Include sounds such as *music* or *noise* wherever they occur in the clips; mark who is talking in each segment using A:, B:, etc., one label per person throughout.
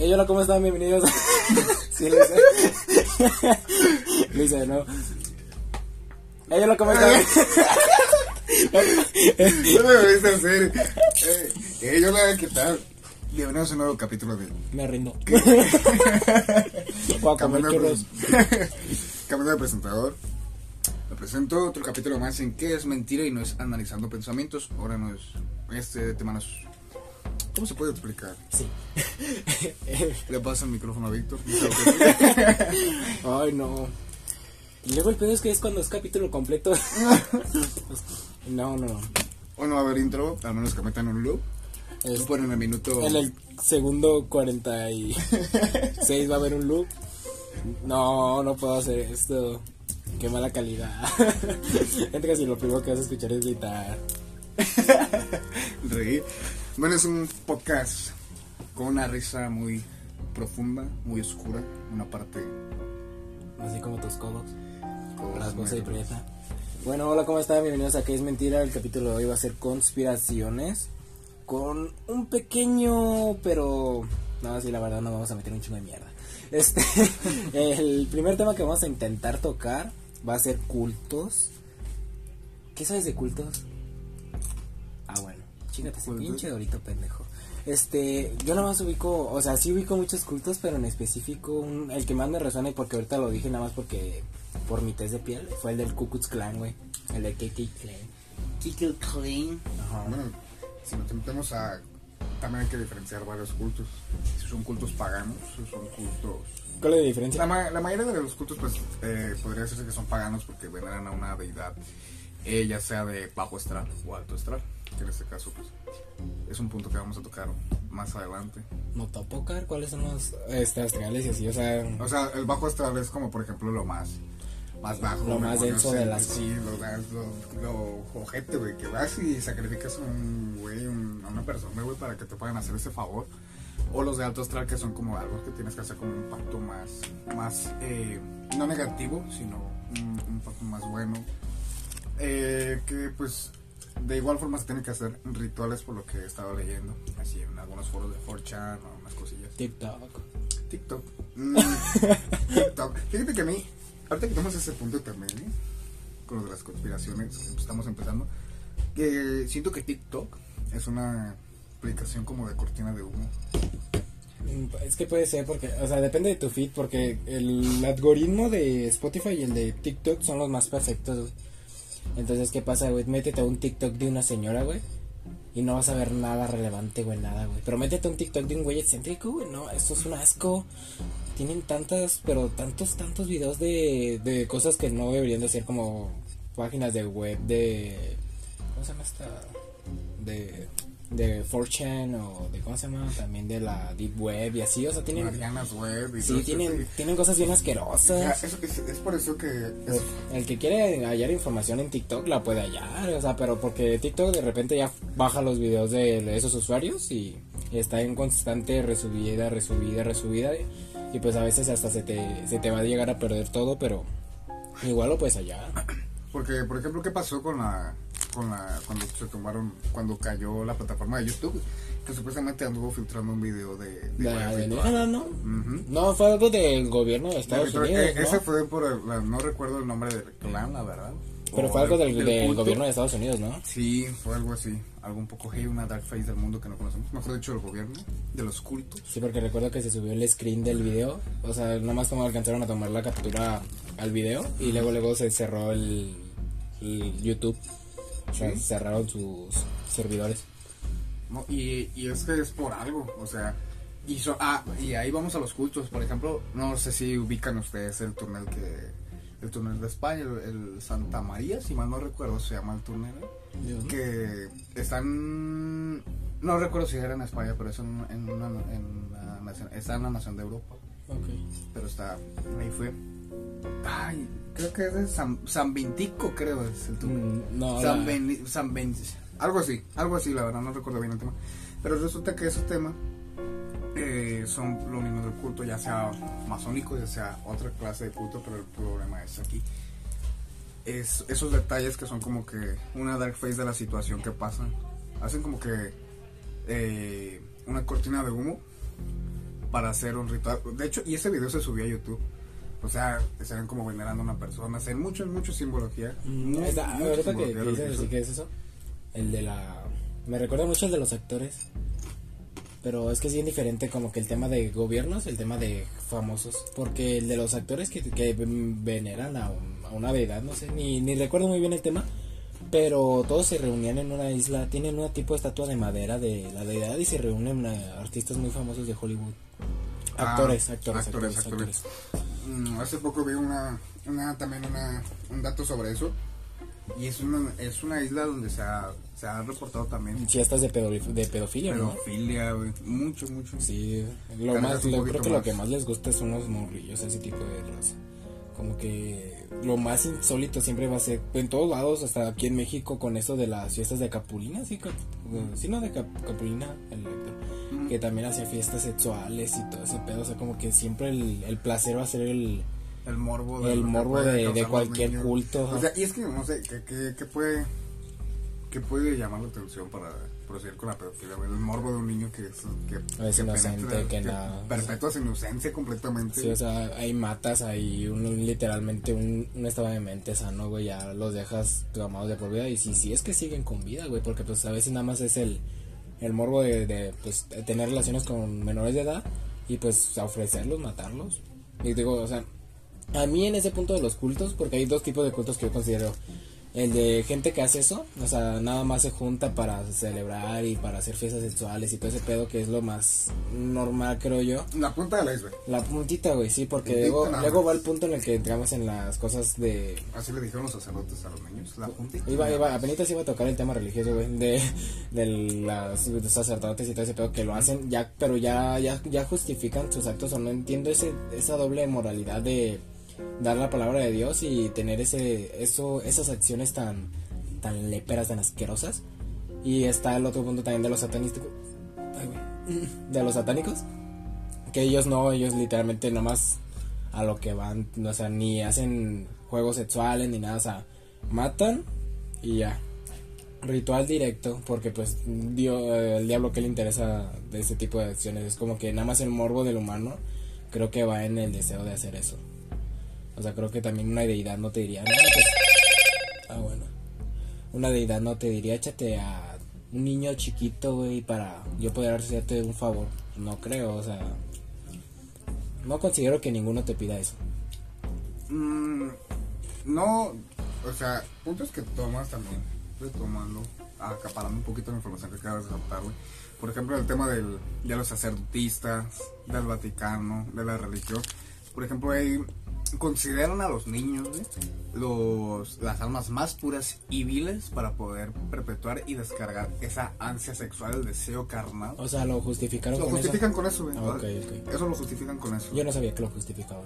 A: Hey, hola, ¿cómo están? Bienvenidos. *laughs* sí, lo hice. lo hice, ¿no? Hey, hola, ¿cómo están?
B: No me volviste a hacer. Eh, hola, ¿qué tal? Bienvenidos a un nuevo capítulo de.
A: Me rindo.
B: De, Cambiando de presentador. Me presento otro capítulo más en qué es mentira y no es analizando pensamientos. Ahora no es. Este tema no es. ¿Cómo se puede explicar?
A: Sí. *laughs*
B: Le paso el micrófono a Víctor. *laughs*
A: Ay, no. Y luego el pedo es que es cuando es capítulo completo. *laughs* no, no, no.
B: Hoy no va a haber intro, al menos que metan un loop.
A: Es-
B: Lo ponen el minuto.
A: en el segundo 46 va a haber un loop. No, no puedo hacer esto. Qué mala calidad. Gente que si lo primero que vas a escuchar es gritar.
B: reír. Bueno, es un podcast con una risa muy profunda, muy oscura. Una parte.
A: Así como tus codos.
B: con
A: Rasposa y prieta. Bueno, hola, ¿cómo están? Bienvenidos a Que es Mentira. El capítulo de hoy va a ser conspiraciones. Con un pequeño, pero. No, sí, la verdad no vamos a meter un chingo de mierda. Este. *laughs* el primer tema que vamos a intentar tocar va a ser cultos. ¿Qué sabes de cultos? Chingate ese pinche dorito pendejo. Este, yo nada más ubico, o sea, sí ubico muchos cultos, pero en específico un- el que más me resuena y porque ahorita lo dije nada más porque por mi test de piel fue el del Ku Klux Klan, güey. El de KK Klan.
B: Kikil Klein.
A: Ajá.
B: Bueno, si nos metemos a. También hay que diferenciar varios cultos. Si son cultos paganos, si son cultos.
A: ¿Cuál es la diferencia?
B: La, ma- la mayoría de los cultos, pues, eh, podría decirse que son paganos porque veneran a una deidad, eh, ya sea de bajo astral o alto astral. Que en este caso, pues, es un punto que vamos a tocar más adelante.
A: Motopocar, ¿cuáles son los este, astrales y así? O sea,
B: O sea, el bajo astral es como, por ejemplo, lo más, más bajo.
A: Lo más denso de las
B: Sí, lo, lo, lo ojete, güey, que vas y sacrificas a un güey, un- a una persona, güey, para que te puedan hacer ese favor. O los de alto astral, que son como algo que tienes que hacer como un pacto más, más eh, no negativo, sino un, un pacto más bueno. Eh, que pues de igual forma se tienen que hacer rituales por lo que he estado leyendo, así en algunos foros de 4chan o unas cosillas.
A: TikTok.
B: TikTok. Mm, *laughs* TikTok. Fíjate que a mí, ahorita que tomas ese punto también, ¿eh? con lo de las conspiraciones, estamos empezando, que siento que TikTok es una aplicación como de cortina de humo.
A: Mm, Es que puede ser porque, o sea, depende de tu feed porque el algoritmo de Spotify y el de TikTok son los más perfectos. Entonces, ¿qué pasa, güey? Métete a un TikTok de una señora, güey. Y no vas a ver nada relevante, güey, nada, güey. Pero métete a un TikTok de un güey excéntrico, güey. No, esto es un asco. Tienen tantas, pero tantos, tantos videos de, de cosas que no deberían de ser como páginas de web de... ¿Cómo se llama esta? De... De 4chan o de... ¿Cómo se llama? También de la Deep Web y así. O sea, tienen...
B: Marianas web y
A: Sí, tienen, tienen cosas bien
B: Ya,
A: asquerosas.
B: es, es- es por eso que es-
A: El que quiere hallar información en TikTok la puede hallar, o sea, pero porque TikTok de repente ya baja los videos de esos usuarios y está en constante resubida, resubida, resubida y pues a veces hasta se te, se te va a llegar a perder todo, pero igual lo puedes hallar.
B: porque por ejemplo qué pasó con la con la cuando se tomaron cuando cayó la plataforma de YouTube que supuestamente anduvo filtrando un video de, de
A: De
B: varios
A: alienígena,
B: rituales.
A: ¿no? No, fue algo del gobierno de Estados
B: Pero,
A: Unidos,
B: eh,
A: ¿no?
B: Ese fue por el, no recuerdo el nombre del clan, la verdad.
A: Pero fue algo del, del
B: culto.
A: gobierno de Estados Unidos, ¿no?
B: Sí, fue algo así, algo un poco heavy, una dark face del mundo que no conocemos. Mejor dicho, del gobierno, de los cultos.
A: Sí, porque recuerdo que se subió el screen del video. O sea, nada más como alcanzaron a tomar la captura al video. Y luego luego se cerró el, el YouTube. O sea,
B: Sí.
A: cerraron sus servidores.
B: No, y, y es que es por algo, o sea. Y, so- ah, y ahí vamos a los cultos, por ejemplo, no sé si ubican ustedes el túnel que. El túnel de España, el, el Santa María, si mal no recuerdo, se llama el túnel. que están no recuerdo si era en España pero es en, en una en la nación, está en la nación de Europa
A: Ok.
B: pero está ahí fue ay creo que es de San, San Vintico creo es el túnel
A: Mm, no,
B: San, Beni- San Ben- algo así algo así la verdad no recuerdo bien el tema pero resulta que ese tema eh, son los mismos del culto ya sea masónico ya sea otra clase de culto pero el problema es aquí es esos detalles que son como que una dark face de la situación que pasa hacen como que eh, una cortina de humo para hacer un ritual. De hecho, y ese video se subió a YouTube. O sea, se ven como venerando a una persona, se ven mucho, mucho simbología.
A: Mm, esa- ahorita que, que dices que es eso, el de la... Me recuerda mucho el de los actores, pero es que es bien diferente como que el tema de gobiernos, el tema de famosos, porque el de los actores que, que veneran a, un- a una deidad, no sé, ni, ni recuerdo muy bien el tema, pero todos se reunían en una isla, tienen una tipo de estatua de madera de la deidad y se reúnen artistas muy famosos de Hollywood.
B: Ah,
A: Actores, actores,
B: actores,
A: actores,
B: hace poco vi una, una también una, un dato sobre eso. Y es una, es una isla donde se ha, se ha reportado también
A: Fiestas de, pedo- de pedofilia,
B: pedofilia, güey. Mucho, mucho.
A: Sí, lo más, lo- creo que lo
B: más.
A: que más les gusta son los morrillos, ese tipo de raza. Como que lo más insólito siempre va a ser, en todos lados, hasta aquí en México, con eso de las fiestas de Capulina, sí, Cap- sí no de Cap- Capulina, el actor, que también hacía fiestas sexuales y todo ese pedo, o sea, como que siempre el, el placer va a ser el,
B: El morbo
A: El
B: lo que
A: morbo de- de cualquier culto,
B: O sea, y es que no sé, ¿qué, qué, qué puede, qué puede llamar la atención para proceder con la pedofilia? El morbo de un niño que es, que,
A: Es inocente,
B: penetra,
A: que nada.
B: Perpetua su inocencia completamente.
A: Sí, o sea, ahí matas, ahí un, literalmente un, un estado de mente sano, güey, ya los dejas amados de por vida. Y si, si es que siguen con vida, güey, porque pues a veces nada más es el, el morbo de, de, pues, tener relaciones con menores de edad y pues ofrecerlos, matarlos. Y digo, o sea, a mí en ese punto de los cultos, porque hay dos tipos de cultos que yo considero. El de gente que hace eso, o sea, nada más se junta para celebrar y para hacer fiestas sexuales y todo ese pedo que es lo más normal, creo yo.
B: La punta del iceberg.
A: La puntita, güey, sí, porque
B: Puntita
A: luego, luego va el punto en el que entramos en las cosas de...
B: Así le dijeron los sacerdotes a los niños. La puntita.
A: Iba, iba, apenas iba a tocar el tema religioso, güey, de, de las de sacerdotes y todo ese pedo que lo hacen, ya, pero ya, ya, ya justifican sus actos, o no entiendo ese, esa doble moralidad de dar la palabra de Dios y tener ese, eso, esas acciones tan, tan léperas, tan asquerosas. Y está el otro punto también de los güey, *laughs* de los satánicos, que ellos no, ellos literalmente nomás a lo que van, o sea, ni hacen juegos sexuales ni nada, o sea, matan y ya. Ritual directo, porque pues dio, el diablo que le interesa de ese tipo de acciones es como que nada más el morbo del humano creo que va en el deseo de hacer eso. O sea, creo que también una deidad no te diría, pues, ah, bueno. Una deidad no te diría, échate a un niño chiquito, güey, para yo poder hacerte un favor. No creo, o sea, no considero que ninguno te pida eso.
B: Mm, no, o sea, puntos que tomas también, retomando, acaparando un poquito la información que acabas de soltar, güey. Por ejemplo, el tema del, de los sacerdotistas, del Vaticano, de la religión. Por ejemplo, ahí consideran a los niños, güey, los, las almas más puras y viles para poder perpetuar y descargar esa ansia sexual, el deseo carnal.
A: O sea, lo justificaron
B: Lo
A: con
B: justifican con eso,
A: ok.
B: Eso lo justifican con eso.
A: Yo no sabía que lo justificaban.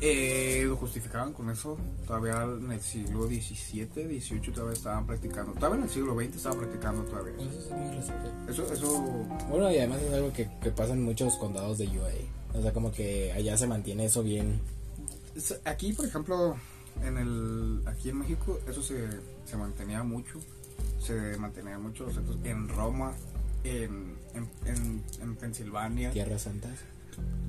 B: Eh, lo justificaban con eso. Todavía en el siglo XVII, XVIII todavía estaban practicando. Todavía en el siglo XX estaban practicando todavía.
A: Eso es.
B: Eso, eso.
A: Bueno, y además es algo que, que pasa en muchos condados de UA. O sea, como que allá se mantiene eso bien.
B: Aquí, por ejemplo, en el, aquí en México, eso se, se mantenía mucho. Se mantenía mucho los actos en Roma, en, en, en, en Pensilvania.
A: Tierras Santas.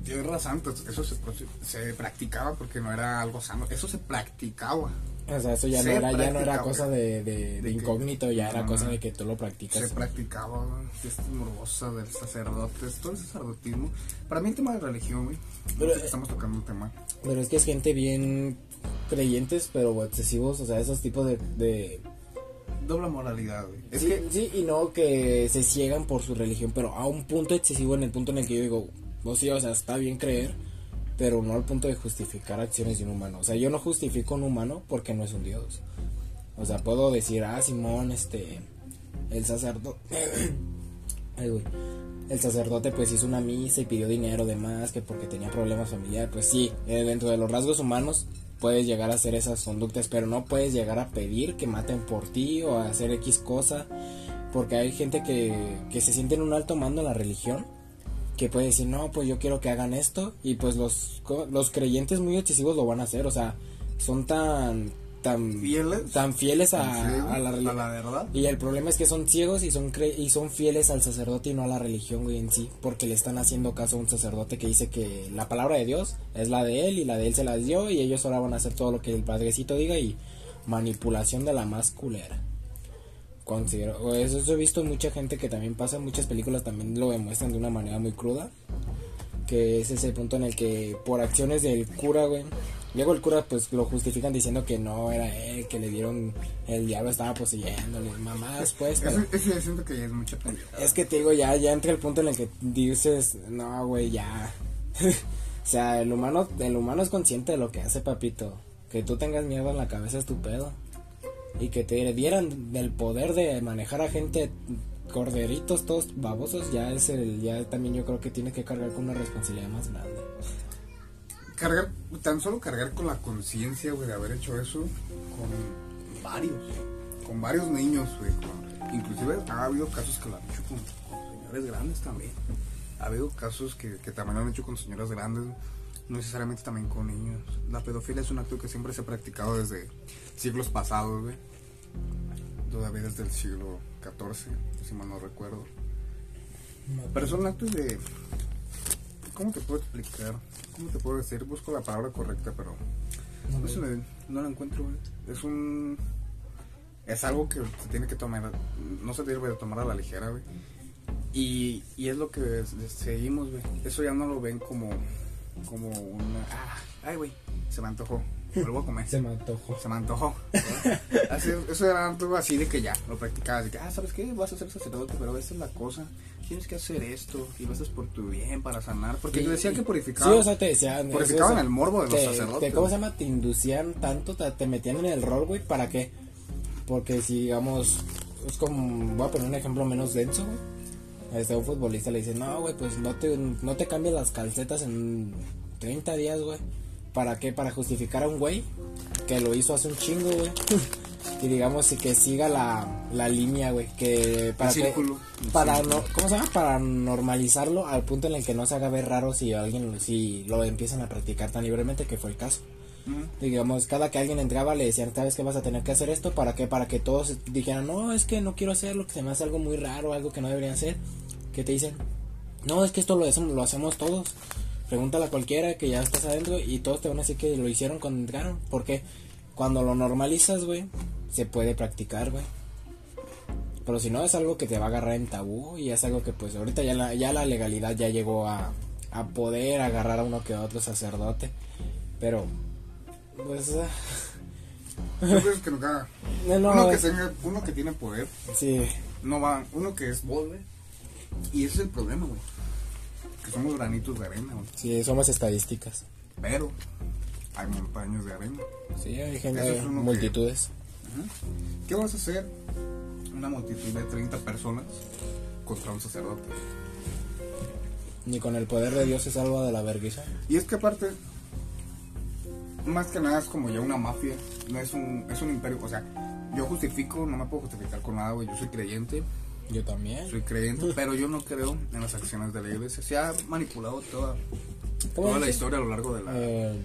B: Tierra Santa, eso se, se practicaba porque no era algo sano. Eso se practicaba.
A: O sea, eso ya no era, ya no era
B: practicaba.
A: cosa de, incógnito, ya era
B: no,
A: cosa de que tú lo practicas.
B: se practicaba fiesta morbosa del sacerdote, todo el sacerdotismo. Para mí el tema de religión, güey.
A: Pero,
B: no sé si estamos tocando un tema.
A: Pero es que es gente bien creyentes, pero excesivos, o sea, esos tipos de... de
B: Doble moralidad, güey. Es
A: sí,
B: que
A: sí, y no que se ciegan por su religión, pero a un punto excesivo en el punto en el que yo digo, pues sí, o sea, está bien creer, pero no al punto de justificar acciones de un humano. O sea, yo no justifico un humano porque no es un dios. O sea, puedo decir, ah, Simón, este, el sacerdote... *clears throat* El sacerdote pues hizo una misa y pidió dinero de más que porque tenía problemas familiares. Pues sí, eh, dentro de los rasgos humanos puedes llegar a hacer esas conductas, pero no puedes llegar a pedir que maten por ti o a hacer X cosa. Porque hay gente que, que se siente en un alto mando en la religión que puede decir, no, pues yo quiero que hagan esto. Y pues los, los creyentes muy excesivos lo van a hacer. O sea, son tan, tan
B: Fieles.
A: tan fieles a, la
B: a la verdad.
A: Y el problema es que son ciegos y son cre- y son fieles al sacerdote y no a la religión, güey, en sí, porque le están haciendo caso a un sacerdote que dice que la palabra de Dios es la de él y la de él se las dio y ellos ahora van a hacer todo lo que el padrecito diga y manipulación de la más culera. Considero, o eso, eso he visto en mucha gente que también pasa, muchas películas también lo demuestran de una manera muy cruda, que es ese punto en el que por acciones del cura, güey, luego el cura pues lo justifican diciendo que no era él, que le dieron, el diablo estaba poseyéndole, mamás pues, pero-
B: que ya es mucha pendejada.
A: es que te digo, ya, ya entra el punto en el que dices, no, güey, ya. *laughs* o sea, el humano, el humano es consciente de lo que hace, papito. Que tú tengas miedo en la cabeza es tu pedo. Y que te dieran del poder de manejar a gente corderitos, todos babosos, ya es el, ya también yo creo que tiene que cargar con una responsabilidad más grande.
B: Cargar, tan solo cargar con la conciencia, de haber hecho eso con varios, con varios niños, inclusive ha habido casos que lo han hecho con, señores grandes también. Ha habido casos que también lo han hecho con señoras grandes, no necesariamente también con niños. La pedofilia es un acto que siempre se ha practicado desde siglos pasados, güey. Todavía desde el siglo XIV, si mal no recuerdo. Pero son actos de... ¿Cómo te puedo explicar? ¿Cómo te puedo decir? Busco la palabra correcta, pero... No, me- no la encuentro, güey. Es un... Es algo que se tiene que tomar... No se debe de tomar a la ligera, güey. Y, y es lo que seguimos, güey. Eso ya no lo ven como... Como una... Ah, ay, güey. Se me antojó. Vuelvo a comer. *laughs*
A: Se me antojó.
B: Se me antojó. *laughs* Así, eso era algo así de que ya, lo practicabas. De que, ah, ¿sabes qué? Vas a ser sacerdote, pero esta es la cosa. Tienes que hacer esto y lo haces por tu bien, para sanar. Porque
A: Sí,
B: decían
A: y-
B: que purificaban.
A: Sí, o sea, te decían.
B: Purificaban
A: eso,
B: el morbo de los
A: te-
B: sacerdotes.
A: te- ¿Cómo se llama? Te inducían tanto, te, te metían en el rol, güey, ¿para qué? Porque si, digamos, es como, voy a poner un ejemplo menos denso, güey. Este, un futbolista le dice, no, güey, pues no te, no te cambies las calcetas en 30 días, güey. ¿Para qué? Para justificar a un güey que lo hizo hace un chingo, güey. *laughs* y digamos, que siga la, la línea, güey. Que para
B: El
A: que-
B: círculo. El
A: para no, ¿cómo se llama? Para normalizarlo al punto en el que no se haga ver raro si alguien, si lo empiezan a practicar tan libremente, que fue el caso. Digamos, cada que alguien entraba le decían, ¿sabes que vas a tener que hacer esto? ¿Para qué? Para que todos dijeran, no, es que no quiero hacerlo, que se me hace algo muy raro, algo que no deberían hacer. ¿Qué te dicen? No, es que esto lo hacemos, lo hacemos todos. Pregúntale a cualquiera que ya estás adentro y todos te van a decir que lo hicieron cuando entraron. Porque cuando lo normalizas, güey, se puede practicar, güey. Pero si no, es algo que te va a agarrar en tabú y es algo que pues ahorita ya la, ya la legalidad ya llegó a, a poder agarrar a uno que otro sacerdote. Pero, pues,
B: Yo creo que *laughs*
A: no, no,
B: uno, que tenga, uno que tiene poder,
A: sí,
B: no va. Uno que es güey. Y ese es el problema, güey. Que somos granitos de arena, güey.
A: sí, somos estadísticas.
B: Pero hay montañas de arena.
A: Sí, hay gente,
B: es que-
A: multitudes.
B: Ajá. ¿Qué vas a hacer? Una multitud de 30 personas contra un sacerdote.
A: Ni con el poder de Dios se salva de la vergüenza.
B: Y es que aparte, más que nada es como ya una mafia, no es un, es un imperio. O sea, yo justifico, no me puedo justificar con nada, güey. Yo soy creyente,
A: Yo también.
B: soy creyente, *laughs* pero yo no creo en las acciones de la iglesia. Se ha manipulado toda,
A: ¿Cómo
B: toda la historia a lo largo de la...
A: Eh,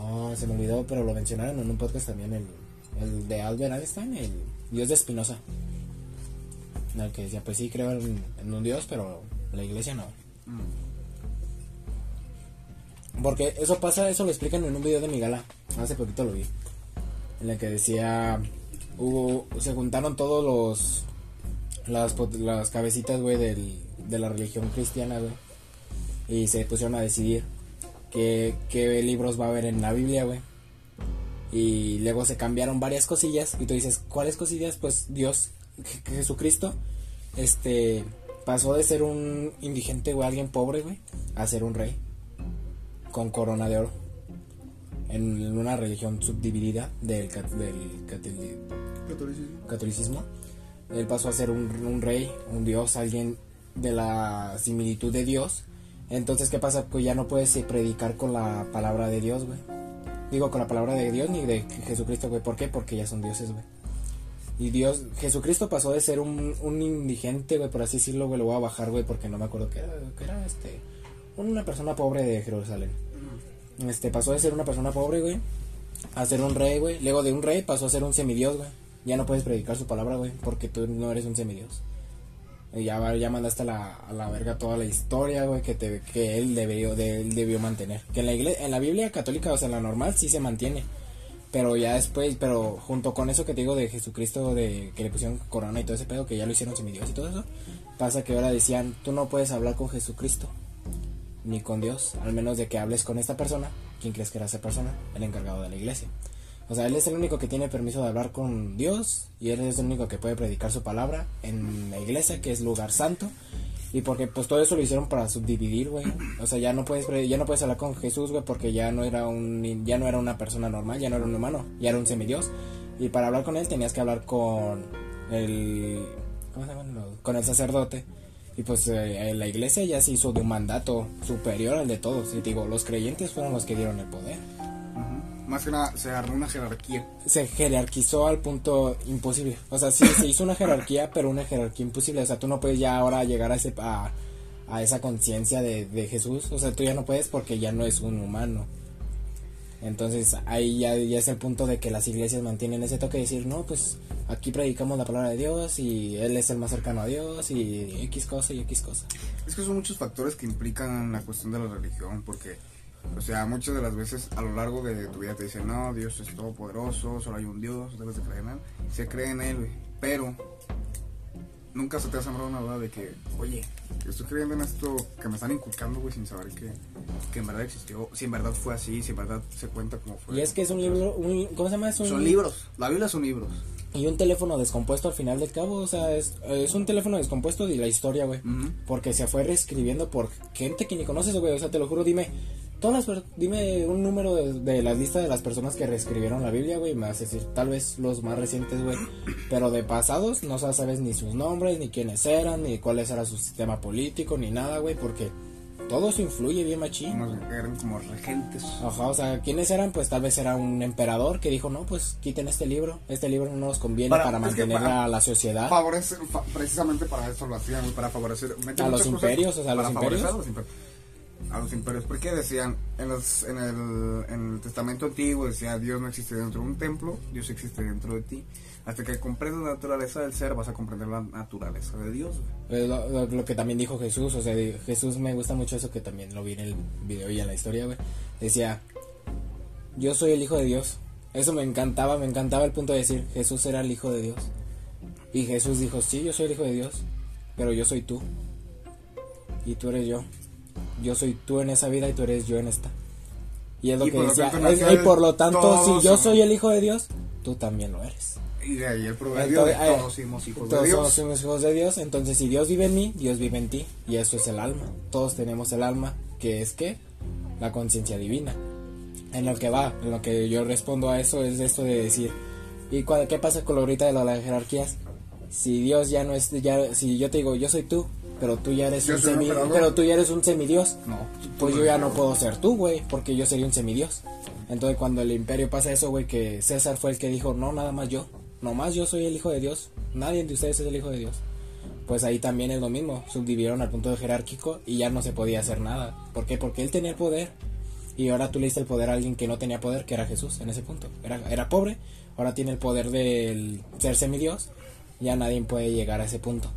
A: oh, se me olvidó, pero lo mencionaron en un podcast también, el, el de Albert Einstein, el Dios de Spinoza. En el que decía, pues sí, creo en, en un Dios, pero la iglesia no.
B: Mm.
A: Porque eso pasa, eso lo explican en un video de mi gala. Hace poquito lo vi. En el que decía. Hubo. Se juntaron todos los. Las, las cabecitas, güey, de la religión cristiana, güey. Y se pusieron a decidir qué, qué libros va a haber en la Biblia, güey. Y luego se cambiaron varias cosillas. Y tú dices, ¿cuáles cosillas? Pues Dios, Je- Jesucristo, este. Pasó de ser un indigente, güey, alguien pobre, güey, a ser un rey con corona de oro en una religión subdividida del, del catoli- catolicismo. Él pasó a ser un, un rey, un dios, alguien de la similitud de Dios. Entonces, ¿qué pasa? Pues ya no puedes eh, predicar con la palabra de Dios, güey. Digo, con la palabra de Dios ni de Jesucristo, güey. ¿Por qué? Porque ya son dioses, güey. Y Dios, Jesucristo pasó de ser un, un indigente, güey, por así decirlo, güey. Lo voy a bajar, güey, porque no me acuerdo qué era, que era este. Una persona pobre de Jerusalén. Este pasó de ser una persona pobre, güey, a ser un rey, güey. Luego de un rey pasó a ser un semidios, güey. Ya no puedes predicar su palabra, güey, porque tú no eres un semidios. Y ya, ya mandaste a la, a la verga toda la historia, güey, que, te, que él, debió, de, él debió mantener. Que en la, iglesia, en la Biblia católica, o sea, en la normal, sí se mantiene. Pero ya después, pero junto con eso que te digo de Jesucristo, de que le pusieron corona y todo ese pedo, que ya lo hicieron semidios y todo eso, pasa que ahora decían, tú no puedes hablar con Jesucristo, ni con Dios, al menos de que hables con esta persona. ¿Quién crees que era esa persona? El encargado de la iglesia. O sea, él es el único que tiene permiso de hablar con Dios y él es el único que puede predicar su palabra en la iglesia, que es lugar santo. Y porque pues todo eso lo hicieron para subdividir, güey. O sea, ya no puedes ya no puedes hablar con Jesús, güey, porque ya no era un ya no era una persona normal, ya no era un humano, ya era un semidios. Y para hablar con él tenías que hablar con el ¿cómo se llama? Con el sacerdote. Y pues eh, la iglesia ya se hizo de un mandato superior al de todos. Y digo, los creyentes fueron los que dieron el poder.
B: Más que nada, se armó una jerarquía.
A: Se jerarquizó al punto imposible. O sea, sí, se hizo una jerarquía, *laughs* pero una jerarquía imposible. O sea, tú no puedes ya ahora llegar a, ese, a, a esa conciencia de, de, Jesús. O sea, tú ya no puedes porque ya no es un humano. Entonces, ahí ya, ya es el punto de que las iglesias mantienen ese toque de decir, no, pues aquí predicamos la palabra de Dios y Él es el más cercano a Dios y X cosa y X cosa.
B: Es que son muchos factores que implican la cuestión de la religión, porque o sea, muchas de las veces a lo largo de tu vida te dicen, no, Dios es todopoderoso, solo hay un Dios, debes de creer en Él. Se cree en Él, Pero nunca se te ha sembrado una duda de que, oye, estoy creyendo en esto que me están inculcando, güey, sin saber que, que, en verdad existió, si en verdad fue así, si en verdad se cuenta como fue.
A: Y es que es un libro, un, ¿cómo se llama?
B: Son libros, la Biblia son libros.
A: Y un teléfono descompuesto al final del cabo, o sea, es, es un teléfono descompuesto de la historia, güey. Porque se fue reescribiendo por gente que ni conoces, güey. O sea, te lo juro, dime, todas las dime un número de, la lista de las personas que reescribieron la Biblia, güey, me vas a decir, tal vez los más recientes, güey, pero de pasados no sabes ni sus nombres, ni quiénes eran, ni cuál era su sistema político, ni nada, güey, porque todo eso influye bien machín.
B: Eran como regentes.
A: Ajá, o sea, ¿quiénes eran? Pues tal vez era un emperador que dijo, no, pues quiten este libro, este libro no nos conviene para, mantener a la sociedad.
B: Favorecer, precisamente para eso lo hacían, para favorecer...
A: A los imperios, o sea, a los imperios
B: a los imperios. Porque decían, en, los, en, el, en el Testamento Antiguo decía, Dios no existe dentro de un templo, Dios existe dentro de ti. Hasta que comprendes la naturaleza del ser, vas a comprender la naturaleza de Dios.
A: Lo, lo, que también dijo Jesús, o sea, Jesús me gusta mucho eso que también lo vi en el video y en la historia, güey. Decía, yo soy el Hijo de Dios. Eso me encantaba, me encantaba el punto de decir, Jesús era el Hijo de Dios. Y Jesús dijo, sí, yo soy el Hijo de Dios, pero yo soy tú. Y tú eres yo yo soy tú en esa vida y tú eres yo en esta. Y es lo que decía. y por lo tanto, si yo soy el hijo de Dios, tú también lo eres.
B: Y de ahí el proverbio de todos somos hijos de Dios. Todos
A: somos hijos de Dios. Entonces, si Dios vive en mí, Dios vive en ti. Y eso es el alma. Todos tenemos el alma, que es que la conciencia divina. En lo que va, en lo que yo respondo a eso es esto de decir, ¿y qué pasa con lo ahorita de las jerarquías? Si Dios ya no es, ya, si yo te digo, yo soy tú, pero tú ya eres un semi, pero tú ya eres un semidios.
B: No.
A: Pues yo ya no puedo ser tú, güey, porque yo sería un semidios. Entonces cuando el imperio pasa eso, güey, que César fue el que dijo, no, nada más yo, nomás yo soy el hijo de Dios, nadie de ustedes es el hijo de Dios. Pues ahí también es lo mismo, subdividieron al punto de jerárquico y ya no se podía hacer nada. ¿Por qué? Porque él tenía el poder y ahora tú le diste el poder a alguien que no tenía poder, que era Jesús en ese punto. Era, era pobre, ahora tiene el poder del ser semidios, ya nadie puede llegar a ese punto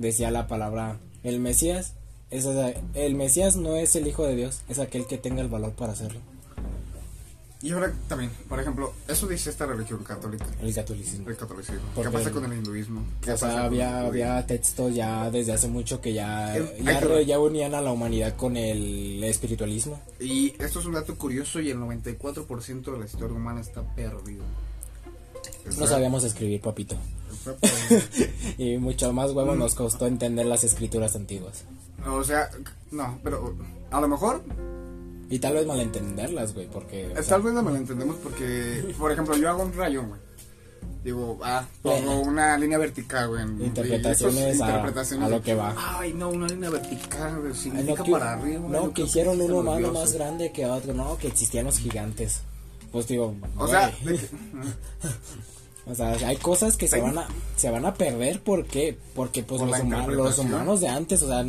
A: decía la palabra, el Mesías, es, el Mesías no es el Hijo de Dios, es aquel que tenga el valor para hacerlo.
B: Y ahora también, por ejemplo, eso dice esta religión católica.
A: El catolicismo.
B: El catolicismo. ¿Qué pasa con el hinduismo?
A: o sea, había, había textos ya desde hace mucho que ya, ya, ya, unían a la humanidad con el espiritualismo.
B: Y esto es un dato curioso y el 94% de la historia humana está perdido.
A: No sabíamos escribir, papito. *laughs* y mucho más huevo nos costó entender las escrituras antiguas.
B: O sea, no, pero a lo mejor.
A: Y tal vez malentenderlas, güey, porque.
B: Tal vez no malentendemos porque, por ejemplo, yo hago un rayón, güey. Digo, ah, pongo una línea vertical, güey.
A: Interpretaciones, a, a, lo que va.
B: Ay, no, una línea vertical, significa no, para arriba.
A: No, que hicieron un humano más grande que otro, no, que existían los gigantes. Pues digo,
B: o sea, *laughs*
A: O sea, hay cosas que se van a se van a perder porque porque pues los, humanos, los humanos de antes, o sea,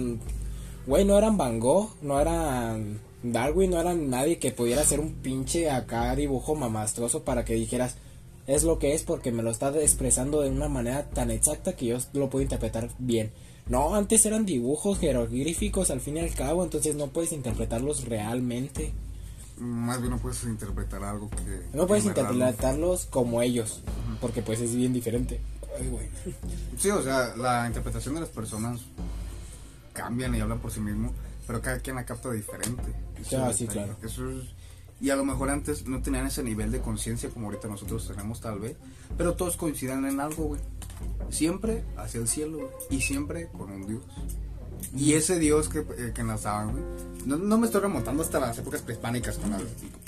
A: güey, no eran Van Gogh, no eran Darwin no era nadie que pudiera hacer un pinche acá dibujo mamastroso para que dijeras es lo que es porque me lo está expresando de una manera tan exacta que yo lo puedo interpretar bien. No, antes eran dibujos jeroglíficos al fin y al cabo, entonces no puedes interpretarlos realmente.
B: Más bien no puedes interpretar algo que...
A: No puedes
B: no-
A: interpretarlos como ellos, porque pues es bien diferente. Ay, güey.
B: Sí, o sea, la interpretación de las personas cambian y hablan por sí mismo, pero cada quien la capta diferente. Eso
A: Ah, sí, claro.
B: Eso es- y a lo mejor antes no tenían ese nivel de conciencia como ahorita nosotros tenemos tal vez, pero todos coinciden en algo, güey. Siempre hacia el cielo güey, y siempre con un Dios. Y ese Dios que, eh, que nos güey. No, no me estoy remontando hasta las épocas prehispánicas. con la-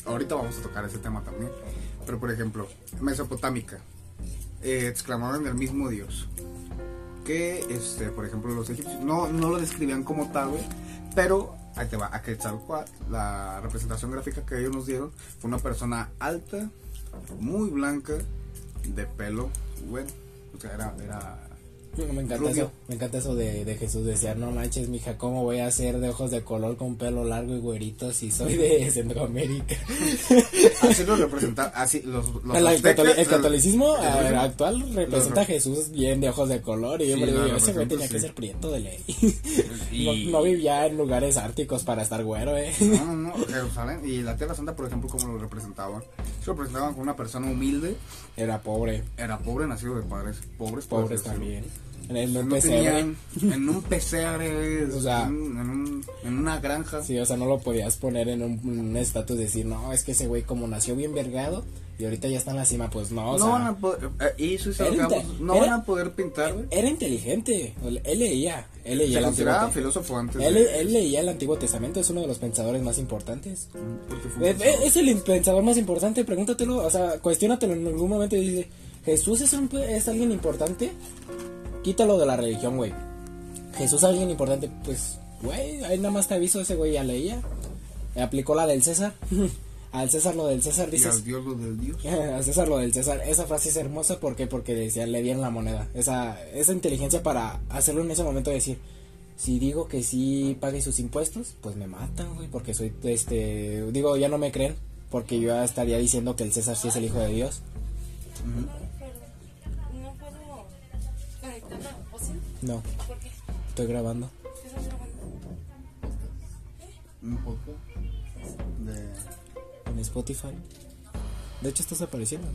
B: ahorita vamos a tocar ese tema también. Pero por ejemplo, Mesopotámica. eh, exclamaban el mismo Dios que este por ejemplo los egipcios no, no lo describían como tal güey pero ahí te va a Quetzalcóatl la representación gráfica que ellos nos dieron fue una persona alta muy blanca de pelo bueno o sea era, era
A: Me encanta
B: Rubio.
A: eso, me encanta eso de, de Jesús, decía, no manches, mija, ¿cómo voy a ser de ojos de color con pelo largo y güerito si soy de Centroamérica? *laughs*
B: así lo representan así los, los
A: el,
B: aztecas,
A: el
B: el-
A: catolicismo
B: el
A: actual representa a Jesús bien de ojos de color y yo
B: Sí,
A: me digo, ese güey
B: representa,
A: tenía que
B: sí.
A: ser prieto de ley.
B: Y- *laughs*
A: no, no vivía en lugares árticos para estar güero, eh.
B: no, no, no, Jerusalén y la Tierra Santa, por ejemplo, como lo representaban. Se lo representaban como una persona humilde,
A: Era pobre,
B: era pobre, nacido de padres pobres.
A: pobres
B: así
A: En el
B: No
A: pesebre.
B: en un pesebre, *laughs*
A: O sea-
B: en, un- en un- en una granja.
A: Sí, o sea, no lo podías poner en un un estatus de decir, no, es que ese güey como nació bien vergado y ahorita ya está en la cima, pues no, o
B: no
A: sea,
B: van a poder, eh, y es
A: Era inte-
B: vamos- no
A: era-
B: van a poder pintar, güey.
A: era inteligente, él leía, él leía el Antiguo
B: filósofo antes
A: él,
B: de-
A: él leía el Antiguo Testamento, es uno de los pensadores más importantes.
B: un
A: Eh, eh, Es el pensador más importante, pregúntatelo, o sea, cuestiónatelo en algún momento y dice, ¿Jesús es, un, es alguien importante? Quítalo de la religión, güey. ¿Jesús es alguien importante? Pues, güey, ahí nada más te aviso, ese güey ya leía. Aplicó la del César. *laughs* Al César lo del César
B: y
A: dices...
B: al Dios lo del Dios. *laughs*
A: Al César lo del César. Esa frase es hermosa, ¿por qué? Porque decían, le dieron la moneda. Esa, esa inteligencia para hacerlo en ese momento, decir, si digo que sí pague sus impuestos, pues me matan, güey, porque soy, este, digo, ya no me creen, porque yo ya estaría diciendo que el César sí es el hijo de Dios.
C: No
A: No,
C: ¿Por qué?
A: estoy grabando.
C: ¿Qué estás grabando?
B: Un poco de
A: En Spotify. De hecho, estás apareciendo.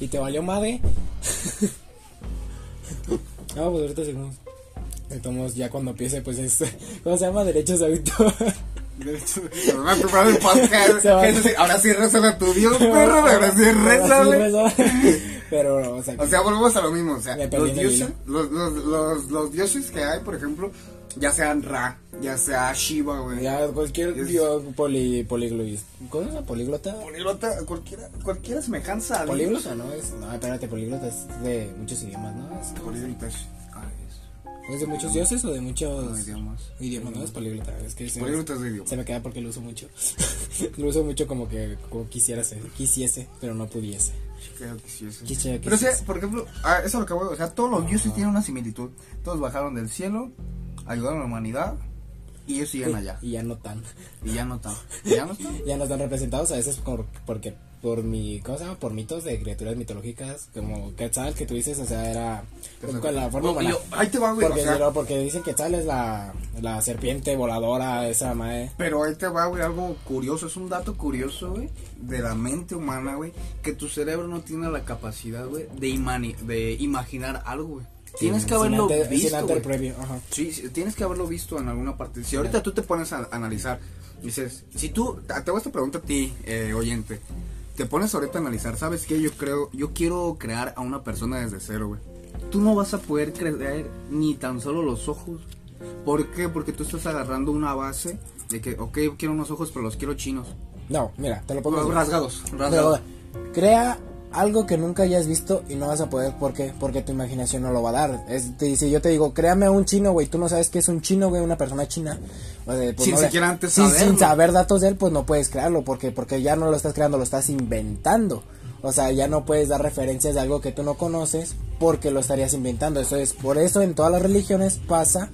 A: Y te valió madre. no, *laughs* pues ahorita seguimos. Entonces, ya cuando empiece, pues es. ¿Cómo se llama? Derechos de autor.
B: De- Se van a preparar el podcast.
A: Se va.
B: ¿Qué es decir? Ahora sí rezale a tu Dios, perro. Ahora sí rezale.
A: Pero, o sea,
B: O sea, volvemos a lo mismo. O sea, los dioses, los, los, los, los dioses que hay, por ejemplo, ya sean Ra, ya sea Shiva, güey.
A: ya cualquier
B: Es-
A: dios poli. ¿Cómo es la políglota?
B: Políglota, cualquiera, cualquier semejanza a Dios.
A: Políglota, ¿no? Es, no, espérate, políglota es de muchos idiomas, ¿no? Es,
B: Políglota es- ah, es-
A: ¿Es de muchos dioses o de muchos
B: no, idiomas.
A: idiomas? No es políglota, es que se,
B: Políglota es de
A: se
B: idiomas.
A: me queda porque lo uso mucho. *laughs* lo uso mucho como que como quisiera ser, quisiese, pero no pudiese.
B: Creo que sí, eso.
A: Quisiera,
B: Pero
A: quisiese.
B: por ejemplo, ah, eso es lo que voy, o sea, todos los dioses tienen una similitud. Todos bajaron del cielo, ayudaron a la humanidad y ellos siguen allá.
A: Y ya no tan.
B: Y ya no están. Y ya no *laughs* están.
A: Ya no están representados a veces por, porque por mi cosa, por mitos de criaturas mitológicas como Quetzal que tú dices, o sea, era con la forma humana.
B: ahí te va, güey,
A: Porque,
B: o sea-
A: porque dicen que Quetzal es la, la serpiente voladora, esa madre.
B: Pero ahí te va, güey, algo curioso. Es un dato curioso, güey, de la mente humana, güey, que tu cerebro no tiene la capacidad, güey, de, imani- de imaginar algo, güey. Tienes
A: Sin-
B: que haberlo
A: sin sin
B: visto, güey.
A: previo, ajá.
B: Sí, sí, tienes que haberlo visto en alguna parte. Si ahorita tú te pones a analizar, dices, si tú, te hago esta pregunta a ti, eh, oyente, te pones ahorita a analizar, ¿sabes qué? Yo creo, yo quiero crear a una persona desde cero, güey. Tú no vas a poder crear ni tan solo los ojos. ¿Por qué? Porque tú estás agarrando una base de que, ok, quiero unos ojos, pero los quiero chinos.
A: No, mira, te lo pongo
B: rasgados, rasgados.
A: crea algo que nunca hayas visto y no vas a poder, ¿por qué? Porque tu imaginación no lo va a dar. Es, te- si yo te digo, créame a un chino, güey, tú no sabes qué es un chino, güey, una persona china. Pues
B: Sin
A: no le-
B: siquiera antes
A: sin,
B: saberlo.
A: sin saber datos de él, pues no puedes crearlo, porque porque ya no lo estás creando, lo estás inventando. O sea, ya no puedes dar referencias de algo que tú no conoces porque lo estarías inventando. Eso es, por eso en todas las religiones pasa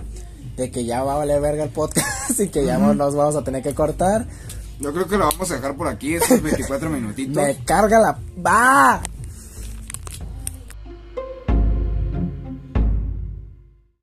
A: de que ya va a valer verga el podcast *laughs* y que ya nos vamos a tener que cortar.
B: Yo creo que lo vamos a dejar por aquí, esos *laughs* 24 minutitos.
A: Me carga la... ¡Va!